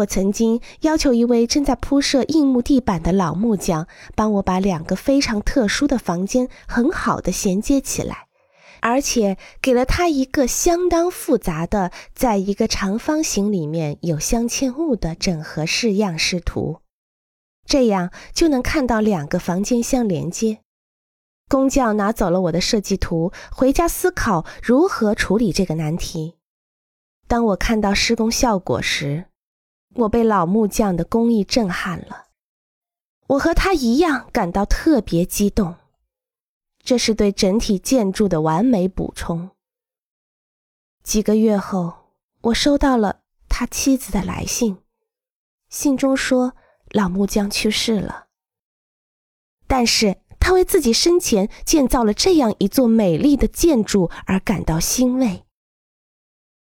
我曾经要求一位正在铺设硬木地板的老木匠，帮我把两个非常特殊的房间很好的衔接起来，而且给了他一个相当复杂的，在一个长方形里面有镶嵌物的整合式样式图，这样就能看到两个房间相连接。工匠拿走了我的设计图，回家思考如何处理这个难题。当我看到施工效果时，我被老木匠的工艺震撼了。我和他一样感到特别激动，这是对整体建筑的完美补充。几个月后，我收到了他妻子的来信，信中说老木匠去世了，但是。他为自己生前建造了这样一座美丽的建筑而感到欣慰。